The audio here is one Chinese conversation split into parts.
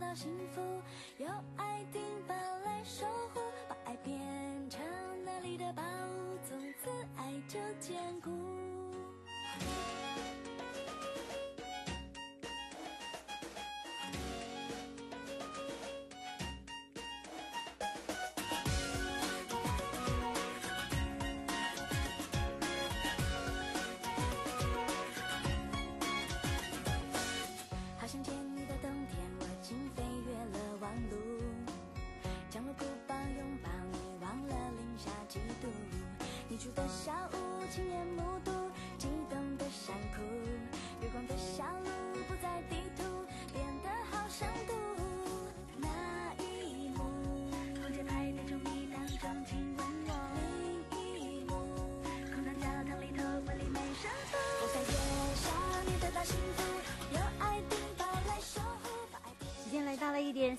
到幸福有爱丁堡来守护把爱变成那里的宝物从此爱就坚固。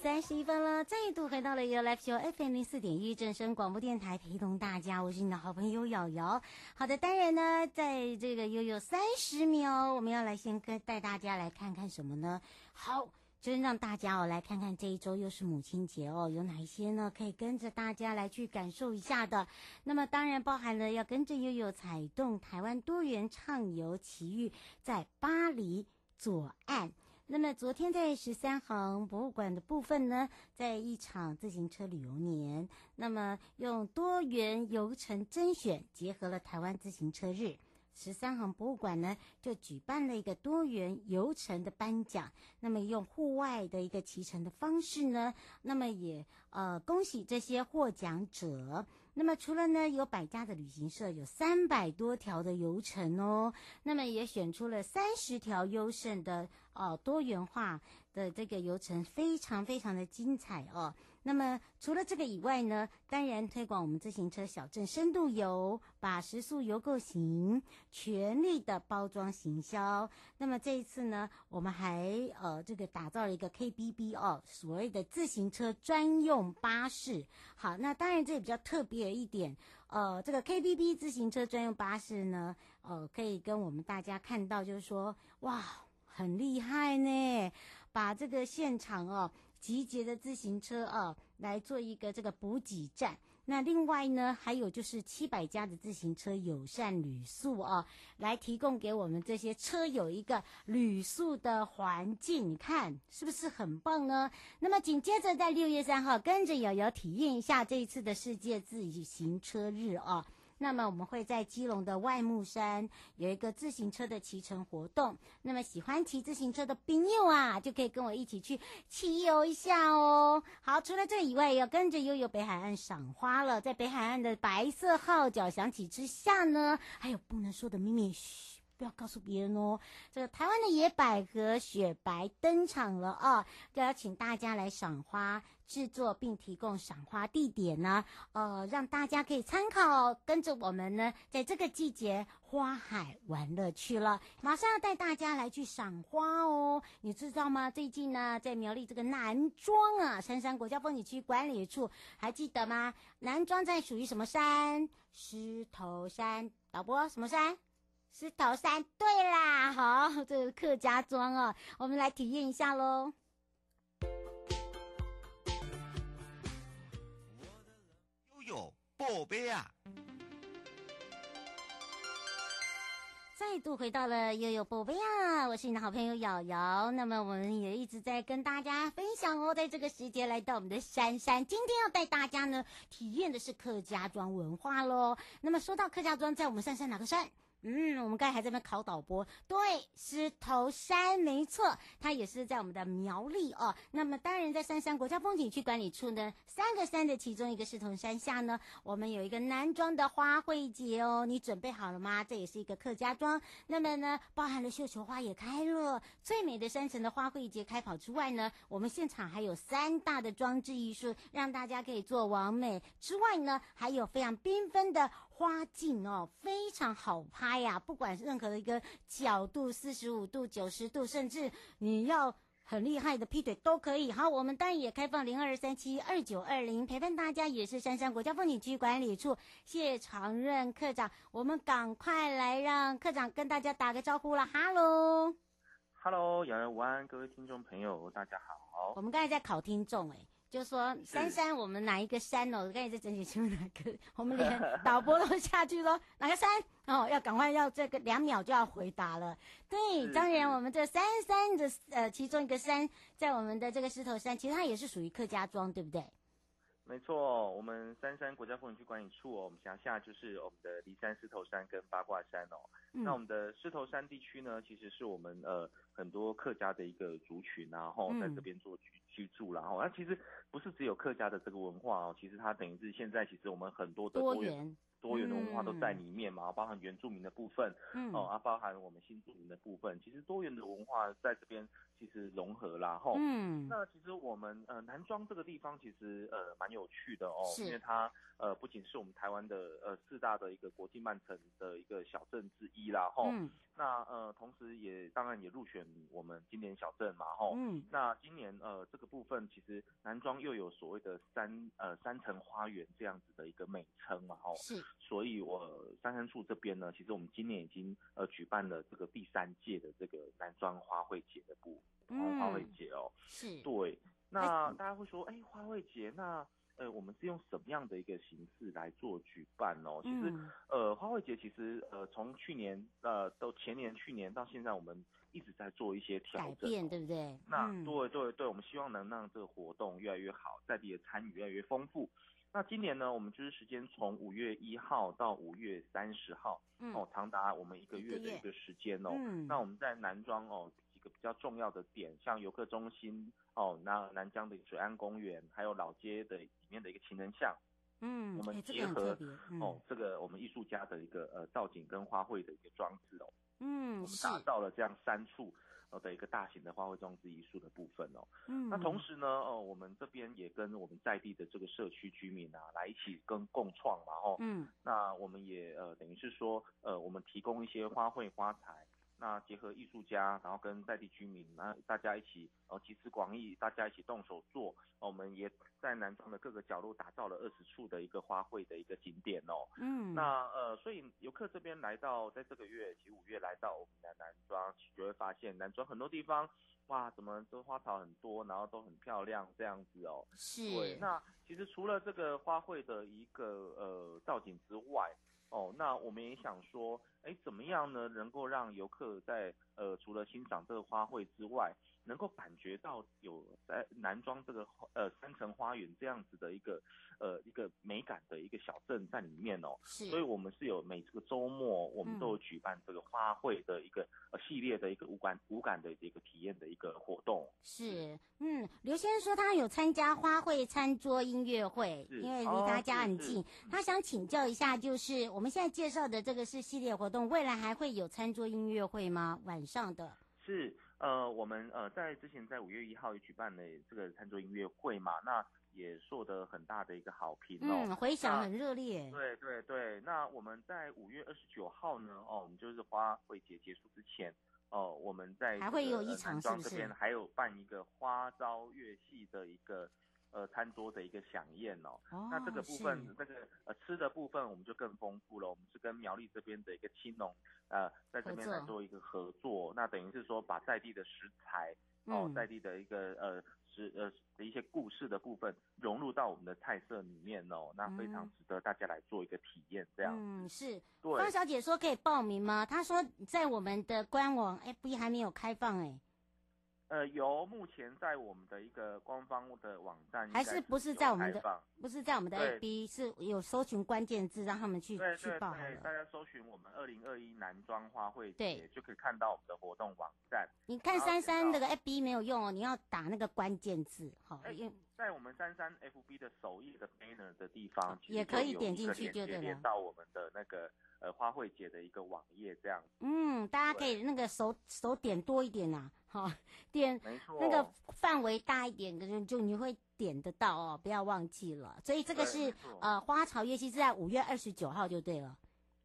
三十一分了，再度回到了 U Life Show FM 零四点一正声广播电台，陪同大家，我是你的好朋友瑶瑶。好的，当然呢，在这个悠悠三十秒，我们要来先跟带大家来看看什么呢？好，就是让大家哦来看看这一周又是母亲节哦，有哪一些呢？可以跟着大家来去感受一下的。那么当然包含了要跟着悠悠踩动台湾多元畅游奇遇，在巴黎左岸。那么昨天在十三行博物馆的部分呢，在一场自行车旅游年，那么用多元游程甄选结合了台湾自行车日。十三行博物馆呢，就举办了一个多元游程的颁奖，那么用户外的一个骑乘的方式呢，那么也呃恭喜这些获奖者。那么除了呢有百家的旅行社，有三百多条的游程哦，那么也选出了三十条优胜的哦多元化的这个游程，非常非常的精彩哦。那么除了这个以外呢，当然推广我们自行车小镇深度游，把时速游购行，全力的包装行销。那么这一次呢，我们还呃这个打造了一个 KBB 哦，所谓的自行车专用巴士。好，那当然这也比较特别。一点，呃，这个 KBB 自行车专用巴士呢，呃，可以跟我们大家看到，就是说，哇，很厉害呢，把这个现场哦。集结的自行车啊，来做一个这个补给站。那另外呢，还有就是七百家的自行车友善旅宿啊，来提供给我们这些车友一个旅宿的环境。你看是不是很棒呢？那么紧接着在六月三号，跟着瑶瑶体验一下这一次的世界自行车日啊。那么我们会在基隆的外木山有一个自行车的骑乘活动。那么喜欢骑自行车的朋友啊，就可以跟我一起去骑游一下哦。好，除了这以外，要跟着悠悠北海岸赏花了。在北海岸的白色号角响起之下呢，还有不能说的秘密，嘘。不要告诉别人哦！这个台湾的野百合雪白登场了啊！就要请大家来赏花制作，并提供赏花地点呢，呃，让大家可以参考，跟着我们呢，在这个季节花海玩乐去了。马上要带大家来去赏花哦！你知道吗？最近呢，在苗栗这个南庄啊，杉山国家风景区管理处，还记得吗？南庄在属于什么山？狮头山。导播，什么山？石头山，对啦，好，这是客家庄哦，我们来体验一下喽。宝贝啊！再度回到了悠悠宝贝啊！我是你的好朋友瑶瑶。那么我们也一直在跟大家分享哦，在这个时节来到我们的山山，今天要带大家呢体验的是客家庄文化喽。那么说到客家庄，在我们山山哪个山？嗯，我们刚才还在那边考导播，对，狮头山没错，它也是在我们的苗栗哦。那么当然，在山山国家风景区管理处呢，三个山的其中一个狮头山下呢，我们有一个南庄的花卉节哦。你准备好了吗？这也是一个客家庄。那么呢，包含了绣球花也开了，最美的山城的花卉节开跑之外呢，我们现场还有三大的装置艺术，让大家可以做完美。之外呢，还有非常缤纷的花镜哦，非常好拍。哎呀，不管是任何的一个角度，四十五度、九十度，甚至你要很厉害的劈腿都可以。好，我们当然也开放零二三七二九二零陪伴大家，也是山山国家风景区管理处谢长任课长。我们赶快来让课长跟大家打个招呼了。哈喽，哈喽，瑶瑶午安，各位听众朋友，大家好。我们刚才在考听众哎。就说山山，我们哪一个山哦？我刚才在整理出哪个，我们连导播都下去说哪个山哦，要赶快要这个两秒就要回答了。对，当然我们这三山的呃其中一个山，在我们的这个狮头山，其实它也是属于客家庄，对不对？没错，我们三山国家风景区管理处哦，我们辖下就是我们的梨山狮头山跟八卦山哦。嗯、那我们的狮头山地区呢，其实是我们呃很多客家的一个族群，然后在这边做居居住，然后那其实不是只有客家的这个文化哦，其实它等于是现在其实我们很多的多元。多元的文化都在里面嘛，嗯、包含原住民的部分，嗯，哦，啊，包含我们新住民的部分，其实多元的文化在这边其实融合啦，吼，嗯，那其实我们呃南庄这个地方其实呃蛮有趣的哦，因为它呃不仅是我们台湾的呃四大的一个国际慢城的一个小镇之一啦，吼，嗯，那呃同时也当然也入选我们经典小镇嘛，吼，嗯，那今年呃这个部分其实南庄又有所谓的三呃三层花园这样子的一个美称嘛，吼，是。所以，我三山处这边呢，其实我们今年已经呃举办了这个第三届的这个南庄花卉节的部花卉节哦。是。对。那大家会说，哎、欸，花卉节，那呃，我们是用什么样的一个形式来做举办哦？其实，呃，花卉节其实呃，从去年呃到前年、去年到现在，我们一直在做一些调整、哦，改变，对不对？那对对对，我们希望能让这个活动越来越好，在地的参与越来越丰富。那今年呢，我们就是时间从五月一号到五月三十号，嗯、哦，长达我们一个月的一个时间哦。嗯、那我们在南庄哦几个比较重要的点，像游客中心哦，那南江的水岸公园，还有老街的里面的一个情人巷，嗯，我们结合、哦这个我们艺术家的一个呃造景跟花卉的一个装置哦，嗯，我们打造了这样三处。呃的一个大型的花卉装置艺术的部分哦，嗯，那同时呢，哦，我们这边也跟我们在地的这个社区居民啊，来一起跟共创嘛，哦，嗯，那我们也呃等于是说，呃，我们提供一些花卉花材。那结合艺术家，然后跟在地居民，那大家一起，呃，集思广益，大家一起动手做。我们也在南庄的各个角落打造了二十处的一个花卉的一个景点哦。嗯。那呃，所以游客这边来到，在这个月，其实五月来到我们的南庄，就会发现南庄很多地方，哇，怎么都花草很多，然后都很漂亮这样子哦。是。对。那其实除了这个花卉的一个呃造景之外，哦，那我们也想说。哎，怎么样呢？能够让游客在呃，除了欣赏这个花卉之外，能够感觉到有在南庄这个呃三层花园这样子的一个呃一个美感的一个小镇在里面哦。是。所以我们是有每这个周末，我们都有举办这个花卉的一个呃系列的一个无感无感的一个体验的一个活动。是，嗯，刘先生说他有参加花卉餐桌音乐会，因为离他家很近，哦、他想请教一下，就是我们现在介绍的这个是系列活动，未来还会有餐桌音乐会吗？晚上的？是。呃，我们呃在之前在五月一号也举办了这个餐桌音乐会嘛，那也受得很大的一个好评哦，嗯，回响很热烈。对对对，那我们在五月二十九号呢，哦，我们就是花卉节结束之前，哦，我们在还会有一场是不是？这边还有办一个花朝月戏的一个呃餐桌的一个飨宴哦。哦，那这个部分是这个呃吃的。部分我们就更丰富了，我们是跟苗栗这边的一个青农，呃，在这边来做一个合作，那等于是说把在地的食材哦，在地的一个呃是呃的一些故事的部分融入到我们的菜色里面哦，那非常值得大家来做一个体验，这样。嗯，是。对。方小姐说可以报名吗？她说在我们的官网 FB 还没有开放哎。呃，由，目前在我们的一个官方的网站是，还是不是在我们的，不是在我们的 A B，是有搜寻关键字让他们去对去报。对，大家搜寻我们二零二一男装花卉节，就可以看到我们的活动网站。你看珊珊那个 FB 没有用哦，你要打那个关键字，好，因为在我们珊珊 FB 的首页的 banner 的地方，也可以点进去就对了，连到我们的那个。呃，花卉节的一个网页这样。嗯，大家可以那个手手点多一点呐，哈，点那个范围大一点，就就你会点得到哦，不要忘记了。所以这个是呃花草月季是在五月二十九号就对了。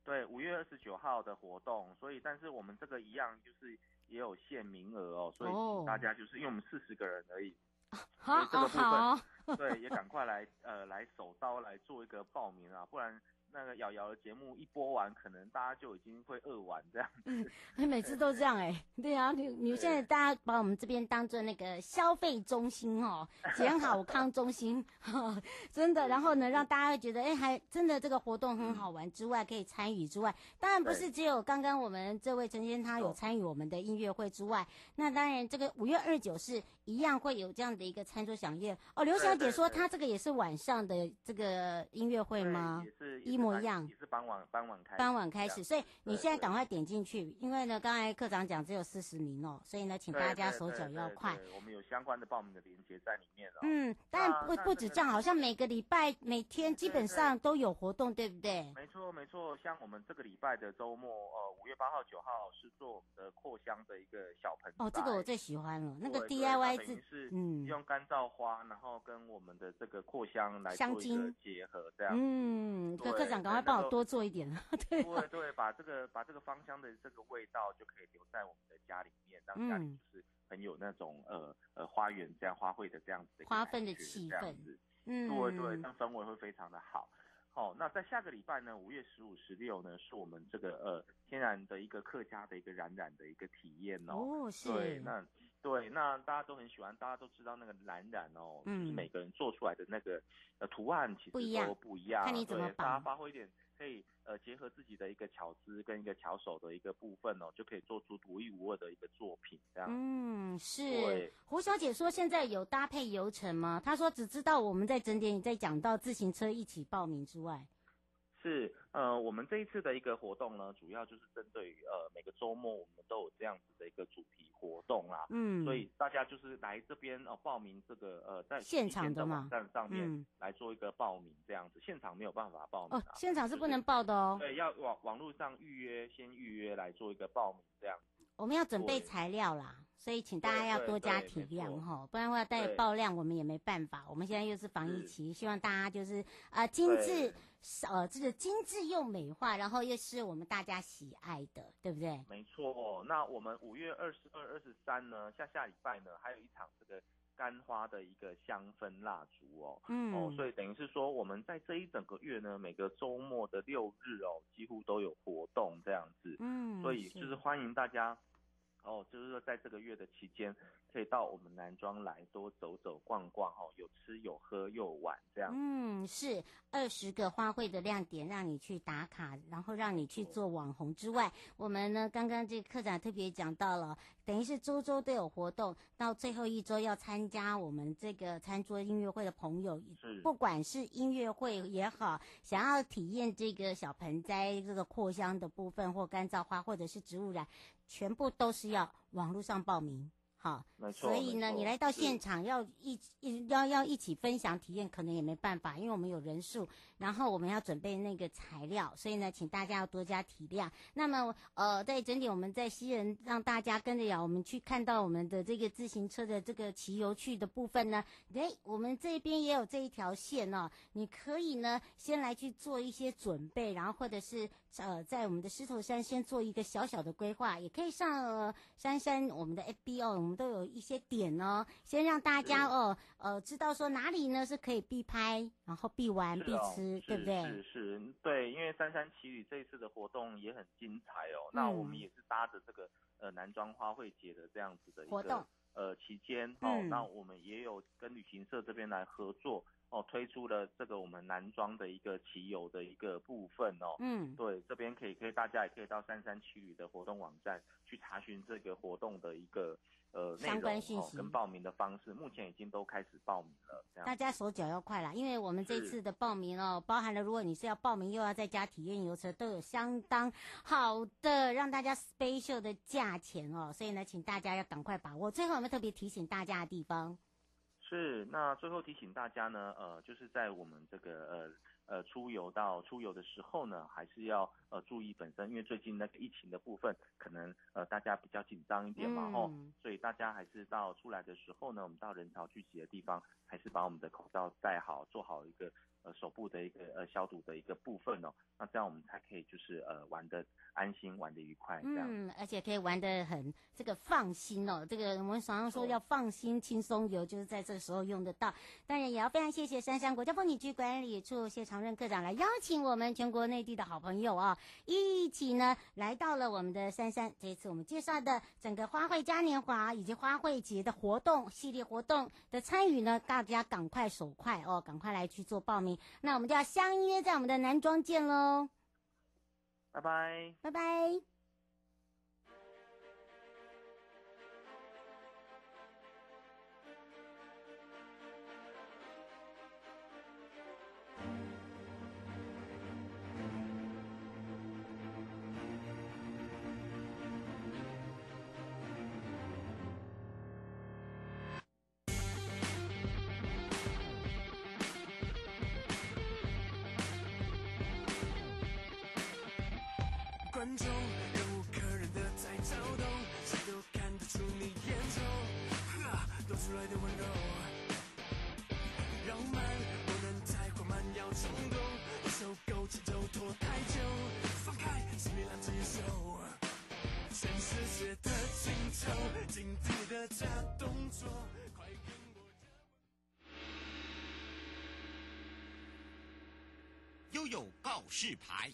对，五月二十九号的活动，所以但是我们这个一样就是也有限名额哦，所以大家就是因为我们四十个人而已，好哦好，对，也赶快来呃来手刀来做一个报名啊，不然。那个瑶瑶的节目一播完，可能大家就已经会饿完这样子。你每次都这样哎、欸，对啊，你你现在大家把我们这边当做那个消费中心哦，健好 康中心，哦、真的。然后呢，让大家会觉得哎，还真的这个活动很好玩之外，可以参与之外，当然不是只有刚刚我们这位陈先他有参与我们的音乐会之外，那当然这个五月二十九是一样会有这样的一个餐桌飨宴哦。刘小姐说她这个也是晚上的这个音乐会吗？也是。一模一样，也是傍晚傍晚开，傍晚开始，所以你现在赶快点进去，因为呢，刚才课长讲只有四十名哦，所以呢，请大家手脚要快。对对对对，我们有相关的报名的链接在里面了。嗯，但不不止这样，好像每个礼拜每天基本上都有活动，对不对？没错没错，像我们这个礼拜的周末，呃，五月八号九号是做我们的扩香的一个小盆。哦，这个我最喜欢了，那个 DIY 是嗯，用干燥花，然后跟我们的这个扩香来做一个结合，这样。嗯，课课长赶快帮我多做一点。对对对，把这个把这个芳香的这个味道就可以留在我们的家里面，让家里就是很有那种呃呃花园这样花卉的这样子的花氛的气氛，嗯，对对，那氛围会非常的好。好，那在下个礼拜呢，五月十五、十六呢，是我们这个呃天然的一个客家的一个染染的一个体验哦。哦，是。对，那对，那大家都很喜欢，大家都知道那个蓝染哦，嗯，就是每个人做出来的那个呃图案其实都不一样，看你怎么对，大家发挥一点。可以呃结合自己的一个巧思跟一个巧手的一个部分哦，就可以做出独一无二的一个作品这样。嗯，是。胡小姐说现在有搭配游程吗？她说只知道我们在整点在讲到自行车一起报名之外。是，呃，我们这一次的一个活动呢，主要就是针对于呃每个周末我们都有这样子的一个主题活动啦，嗯，所以大家就是来这边呃报名这个呃在现场的网站上面来做一个报名这样子，现场没有办法报名，啊、哦，现场是不能报的哦，对，要网网络上预约，先预约来做一个报名这样子，我们要准备材料啦。所以，请大家要多加体谅哈，不然的话带爆量我们也没办法。我们现在又是防疫期，希望大家就是啊、呃、精致，呃这个精致又美化，然后又是我们大家喜爱的，对不对？没错。哦那我们五月二十二、二十三呢，下下礼拜呢，还有一场这个干花的一个香氛蜡烛哦。嗯。哦，所以等于是说，我们在这一整个月呢，每个周末的六日哦，几乎都有活动这样子。嗯。所以就是欢迎大家。哦，就是说，在这个月的期间，可以到我们南庄来多走走逛逛哦，有吃有喝又玩这样。嗯，是二十个花卉的亮点，让你去打卡，然后让你去做网红之外，我们呢刚刚这个课长特别讲到了，等于是周周都有活动，到最后一周要参加我们这个餐桌音乐会的朋友，是不管是音乐会也好，想要体验这个小盆栽这个扩香的部分，或干燥花，或者是植物染。全部都是要网络上报名。好，所以呢，你来到现场要一一要要一起分享体验，可能也没办法，因为我们有人数，然后我们要准备那个材料，所以呢，请大家要多加体谅。那么，呃，在整体我们在西人让大家跟着摇，我们去看到我们的这个自行车的这个骑游去的部分呢，诶，我们这边也有这一条线哦，你可以呢先来去做一些准备，然后或者是呃在我们的狮头山先做一个小小的规划，也可以上、呃、珊珊我们的 FB 哦，我。们都有一些点哦，先让大家哦，呃，知道说哪里呢是可以必拍，然后必玩、必吃，对不对？是是，对，因为三山奇旅这一次的活动也很精彩哦。嗯、那我们也是搭着这个呃南庄花卉节的这样子的一个活动呃期间哦、嗯，那我们也有跟旅行社这边来合作。哦，推出了这个我们男装的一个骑游的一个部分哦，嗯，对，这边可以可以大家也可以到三三七旅的活动网站去查询这个活动的一个呃内容哦跟报名的方式，目前已经都开始报名了。大家手脚要快啦，因为我们这次的报名哦，包含了如果你是要报名又要在家体验游车，都有相当好的让大家 special 的价钱哦，所以呢，请大家要赶快把握。最后有没有特别提醒大家的地方？是，那最后提醒大家呢，呃，就是在我们这个呃呃出游到出游的时候呢，还是要呃注意本身，因为最近那个疫情的部分，可能呃大家比较紧张一点嘛，吼、嗯，所以大家还是到出来的时候呢，我们到人潮聚集的地方，还是把我们的口罩戴好，做好一个。呃，手部的一个呃消毒的一个部分哦，那这样我们才可以就是呃玩的安心，玩的愉快这样。嗯，而且可以玩的很这个放心哦。这个我们常常说要放心轻松游，就是在这个时候用得到。当然也要非常谢谢杉杉国家风景区管理处谢长任科长来邀请我们全国内地的好朋友啊，一起呢来到了我们的三山。这一次我们介绍的整个花卉嘉年华以及花卉节的活动系列活动的参与呢，大家赶快手快哦，赶快来去做报名。那我们就要相约在我们的南庄见喽，拜拜，拜拜。观众，任务客人的在躁动，谁都看得出你眼中，多出来的温柔。绕慢，不能太缓慢，要冲动，一手勾起就拖太久，放开，心里揽着野兽，全世界的尽头，经典的假动作，快跟我这悠悠告示牌。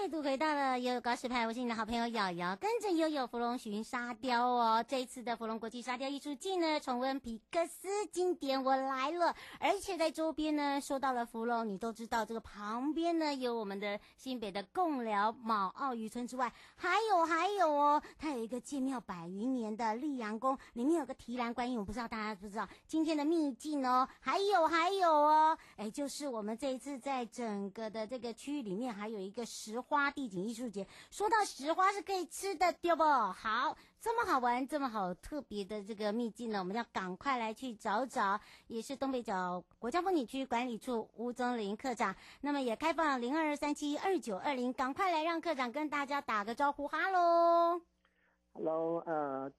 再度回到了悠悠告示牌，我是你的好朋友瑶瑶，跟着悠悠福隆寻沙雕哦。这一次的福隆国际沙雕艺术季呢，重温皮克斯经典，我来了。而且在周边呢，说到了福隆，你都知道这个旁边呢有我们的新北的贡寮卯澳渔村之外，还有还有哦，它有一个建庙百余年的立阳宫，里面有个提篮观音，我不知道大家知不知道今天的秘境哦。还有还有哦，哎，就是我们这一次在整个的这个区域里面，还有一个石花。地景艺术节，说到石花是可以吃的，对不？好，这么好玩，这么好特别的这个秘境呢，我们要赶快来去找找。也是东北角国家风景区管理处吴宗林科长，那么也开放零二三七二九二零，赶快来让科长跟大家打个招呼，哈喽，哈喽，呃，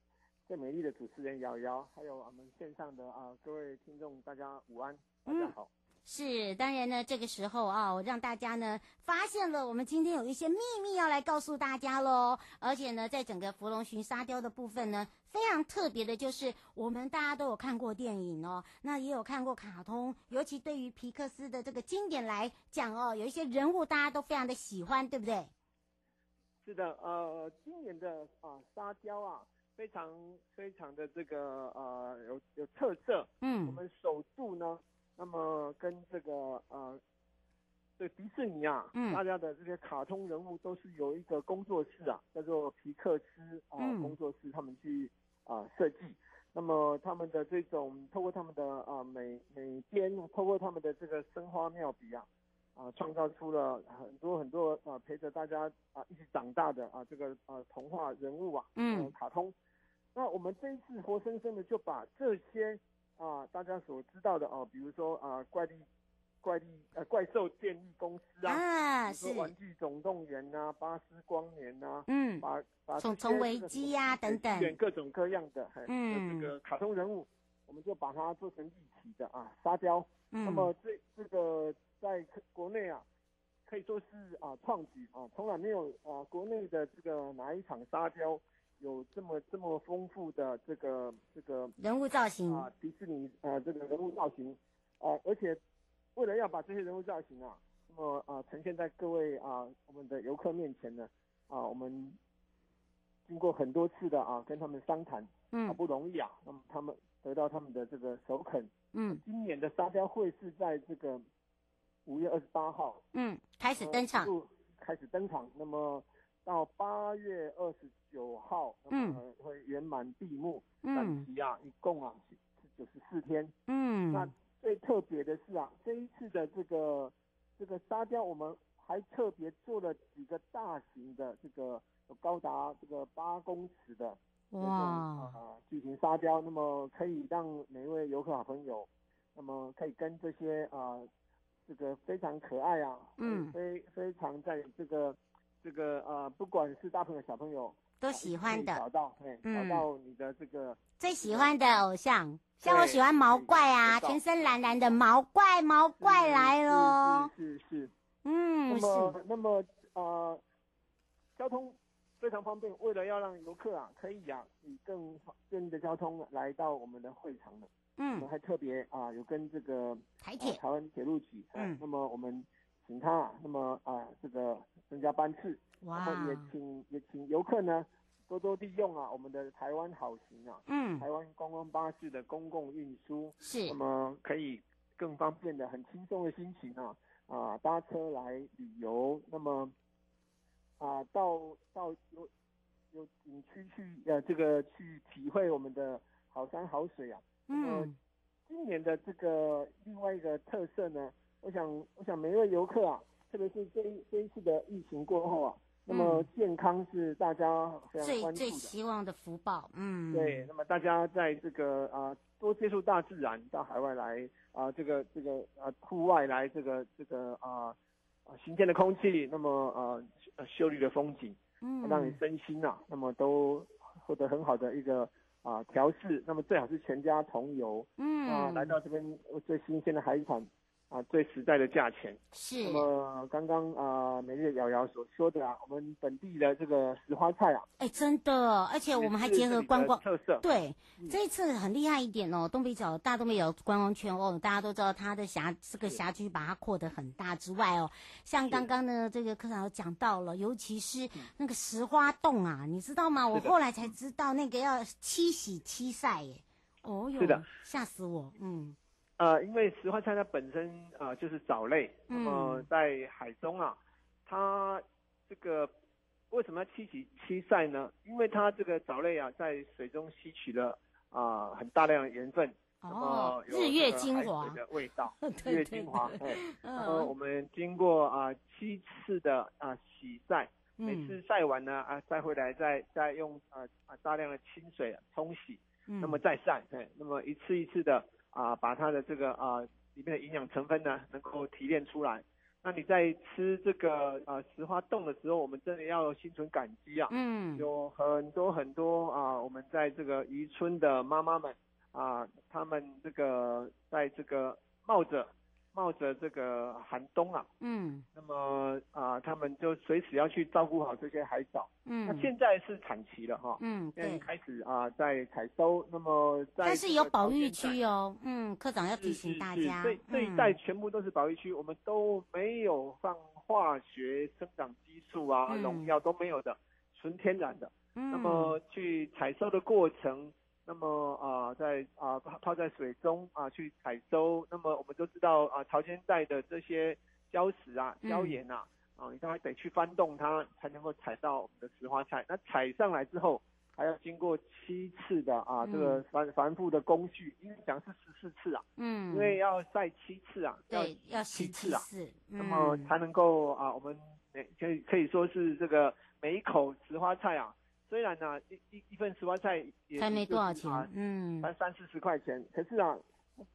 最美丽的主持人瑶瑶，还有我们线上的啊、呃、各位听众，大家午安，大家好。嗯是，当然呢，这个时候啊，我让大家呢发现了，我们今天有一些秘密要来告诉大家喽。而且呢，在整个芙蓉寻沙雕的部分呢，非常特别的就是，我们大家都有看过电影哦，那也有看过卡通，尤其对于皮克斯的这个经典来讲哦，有一些人物大家都非常的喜欢，对不对？是的，呃，今年的啊、呃、沙雕啊，非常非常的这个呃有有特色。嗯，我们首度呢。那么跟这个呃，对迪士尼啊，嗯，大家的这些卡通人物都是有一个工作室啊，叫做皮克斯啊、呃、工作室，他们去啊、呃、设计。那么他们的这种，透过他们的啊、呃、美美编，透过他们的这个生花妙笔啊，啊、呃，创造出了很多很多啊、呃、陪着大家啊、呃、一起长大的啊、呃、这个啊、呃、童话人物啊，嗯、呃，卡通。那我们这一次活生生的就把这些。啊，大家所知道的哦，比如说啊，怪力、怪力呃，怪兽电力公司啊，啊比如说玩具总动员呐、啊，巴斯光年呐、啊，嗯，把把虫虫危机呀等等，选各种各样的，嗯，这个卡通人物，我们就把它做成立体的啊沙雕。嗯、那么这这个在国内啊，可以说是啊创举啊，从来没有啊国内的这个哪一场沙雕有这么这么丰富的这个这个人物造型。啊，迪士尼啊这个人物造型。啊，而且为了要把这些人物造型啊，那么啊呈现在各位啊我们的游客面前呢啊，我们经过很多次的啊跟他们商谈，嗯，好不容易啊，那么他们得到他们的这个首肯，嗯，今年的沙雕会是在这个。五月二十八号，嗯，开始登场，开始登场。那么到八月二十九号，嗯，会圆满闭幕。嗯，展期啊，一共啊是九十四天。嗯，那最特别的是啊，这一次的这个这个沙雕，我们还特别做了几个大型的这个有高达这个八公尺的哇啊巨型沙雕，那么可以让每一位游客好朋友，那么可以跟这些啊。这个非常可爱啊，嗯，非非常在这个这个呃，不管是大朋友小朋友都喜欢的，找到，嗯，找到你的这个最喜欢的偶像，像我喜欢毛怪啊，全身蓝蓝的毛怪，毛怪来喽，是是是，嗯，那么那么呃，交通非常方便，为了要让游客啊可以啊以更便利的交通来到我们的会场的。嗯，我们还特别啊，有跟这个台铁、台湾铁路局，嗯，那么我们请他，那么啊，这个增加班次，哇，然后也请也请游客呢多多利用啊，我们的台湾好行啊，嗯，台湾观光巴士的公共运输是，那么可以更方便的、很轻松的心情啊啊搭车来旅游，那么啊到到有有景区去呃这个去体会我们的好山好水啊。嗯，今年的这个另外一个特色呢，我想，我想每一位游客啊，特别是这一这一次的疫情过后啊，嗯、那么健康是大家最最希望的福报。嗯，对，那么大家在这个啊多接触大自然，到海外来啊这个这个啊户外来这个这个啊啊新鲜的空气，那么啊秀丽的风景，嗯，让你身心啊，那么都获得很好的一个。啊，调试，那么最好是全家同游，嗯，啊，来到这边最新鲜的海产。啊，最实在的价钱是。那么刚刚啊，每日瑶瑶所说的啊，我们本地的这个石花菜啊，哎，真的，而且我们还结合观光特色。对，嗯、这一次很厉害一点哦，东北角大东北角观光圈哦，大家都知道它的辖这个辖区把它扩得很大之外哦，像刚刚呢这个科长有讲到了，尤其是那个石花洞啊，你知道吗？我后来才知道那个要七洗七晒耶，哦哟，是的，吓死我，嗯。呃，因为石花菜它本身啊、呃、就是藻类，那么在海中啊，它这个为什么要七洗七晒呢？因为它这个藻类啊在水中吸取了啊、呃、很大量的盐分，哦，日月精华的味道，日月精华，对，那么我们经过啊、呃、七次的啊、呃、洗晒，每次晒完呢啊再回来再再用啊啊、呃、大量的清水冲洗，那么再晒，对，那么一次一次的。啊，把它的这个啊里面的营养成分呢，能够提炼出来。那你在吃这个啊石花冻的时候，我们真的要心存感激啊。嗯。有很多很多啊，我们在这个渔村的妈妈们啊，他们这个在这个冒着。冒着这个寒冬啊，嗯，那么啊、呃，他们就随时要去照顾好这些海藻，嗯，那现在是产期了哈，嗯，现在开始啊、呃，在采收，那么在但是有保育区哦，嗯，科长要提醒大家，这这一带全部都是保育区，嗯、我们都没有放化学生长激素啊，农、嗯、药都没有的，纯天然的，嗯，那么去采收的过程。那么啊、呃，在啊、呃、泡在水中啊、呃、去采收，那么我们都知道啊，潮间带的这些礁石啊、礁岩啊，啊、你都还得去翻动它，才能够采到我们的石花菜。那采上来之后，还要经过七次的啊、这个繁繁复的工序，因为讲是十四次啊，嗯，因为要晒七次啊，要，要七次啊，次嗯、那么才能够啊，我们可以可以说是这个每一口石花菜啊。虽然呢、啊，一一一份石花菜也才没多少钱，嗯，才三四十块钱，可是啊，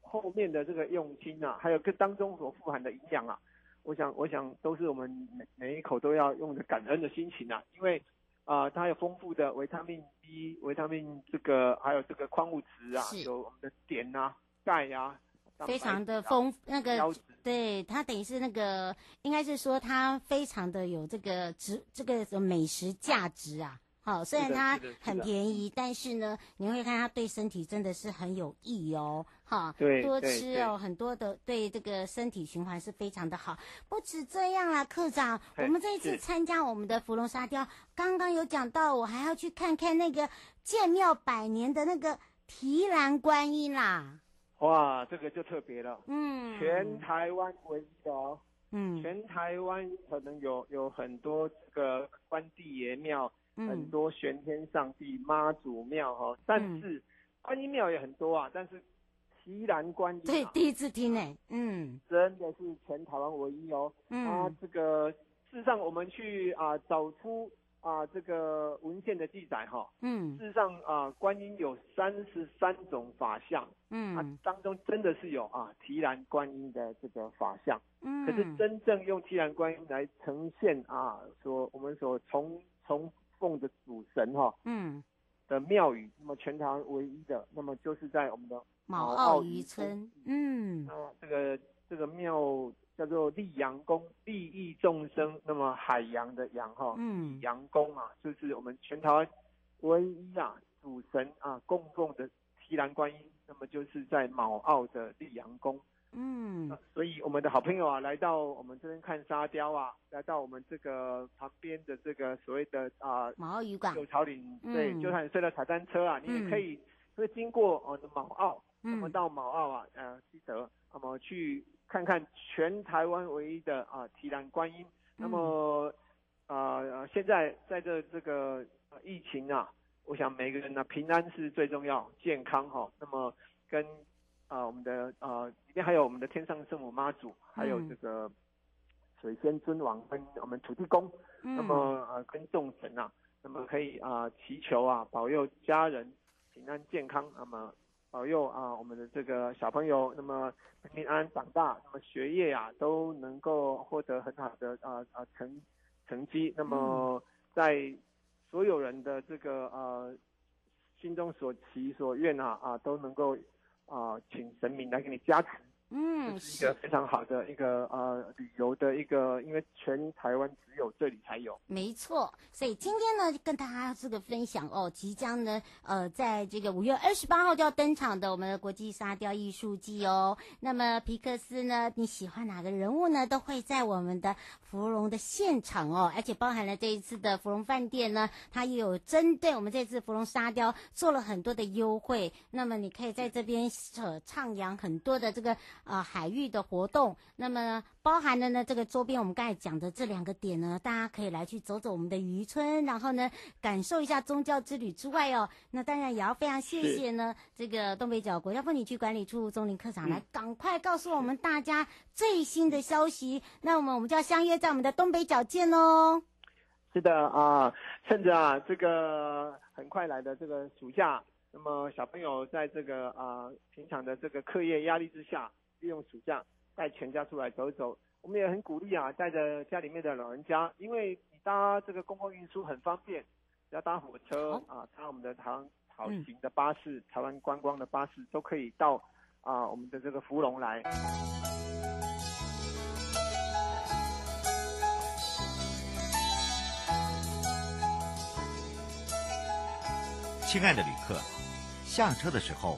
后面的这个用心啊，还有这当中所富含的营养啊，我想，我想都是我们每每一口都要用着感恩的心情啊，因为啊、呃，它有丰富的维他命 B、维他命这个，还有这个矿物质啊，有我们的碘啊、钙啊，啊非常的丰那个对，它等于是那个，应该是说它非常的有这个值，这个美食价值啊。好，虽然它很便宜，但是呢，你会看它对身体真的是很有益哦。哈，对，多吃哦，很多的对这个身体循环是非常的好。不止这样啦，课长，我们这一次参加我们的芙蓉沙雕，刚刚有讲到，我还要去看看那个建庙百年的那个提篮观音啦。哇，这个就特别了，嗯，全台湾唯一的哦，嗯，全台湾可能有有很多这个关帝爷庙。嗯、很多玄天上帝妈祖庙哈，但是观音庙也很多啊。但是提篮观音、啊，对，第一次听呢，嗯，真的是全台湾唯一哦。嗯，啊，这个事实上我们去啊找出啊这个文献的记载哈，嗯，事实上啊观音有三十三种法相，嗯，啊当中真的是有啊提篮观音的这个法相，嗯，可是真正用提篮观音来呈现啊，说我们所从从供的主神哈，嗯，的庙宇，那么全台唯一的，那么就是在我们的卯澳渔村，嗯，那这个这个庙叫做利阳宫，利益众生，那么海洋的洋哈，嗯，阳宫啊，就是我们全台湾唯一啊主神啊供奉的提篮观音，那么就是在卯澳的利阳宫。嗯、啊，所以我们的好朋友啊，来到我们这边看沙雕啊，来到我们这个旁边的这个所谓的啊，毛澳渔港，九潮岭，对，就算你睡了踩单车啊，嗯、你也可以会经过我们的毛澳，嗯、那么到毛澳啊，呃，记得那么去看看全台湾唯一的啊提篮观音。那么啊，现在在这这个疫情啊，我想每个人呢、啊、平安是最重要，健康哈、哦。那么跟啊，我们的啊，里面还有我们的天上圣母妈祖，还有这个水仙尊王跟我们土地公，嗯、那么呃跟众神啊，那么可以啊祈求啊保佑家人平安健康，那么保佑啊我们的这个小朋友那么平安长大，那么学业啊都能够获得很好的啊啊成成绩，那么在所有人的这个呃心中所祈所愿啊啊都能够。啊，请神明来给你加持。嗯，是一个非常好的一个呃旅游的一个，因为全台湾只有这里才有。没错，所以今天呢，跟大家这个分享哦，即将呢，呃，在这个五月二十八号就要登场的我们的国际沙雕艺术季哦。那么皮克斯呢，你喜欢哪个人物呢？都会在我们的芙蓉的现场哦，而且包含了这一次的芙蓉饭店呢，它也有针对我们这次芙蓉沙雕做了很多的优惠。那么你可以在这边呃徜徉很多的这个。啊、呃，海域的活动，那么包含了呢这个周边我们刚才讲的这两个点呢，大家可以来去走走我们的渔村，然后呢感受一下宗教之旅之外哦，那当然也要非常谢谢呢这个东北角国家风景区管理处钟林科长来赶快告诉我们大家最新的消息，嗯、那我们我们就要相约在我们的东北角见喽。是的啊，趁着啊这个很快来的这个暑假，那么小朋友在这个啊平常的这个课业压力之下。利用暑假带全家出来走一走，我们也很鼓励啊，带着家里面的老人家，因为你搭这个公共运输很方便，只要搭火车啊，搭我们的台湾好行的巴士、嗯、台湾观光的巴士都可以到啊我们的这个芙蓉来。亲爱的旅客，下车的时候。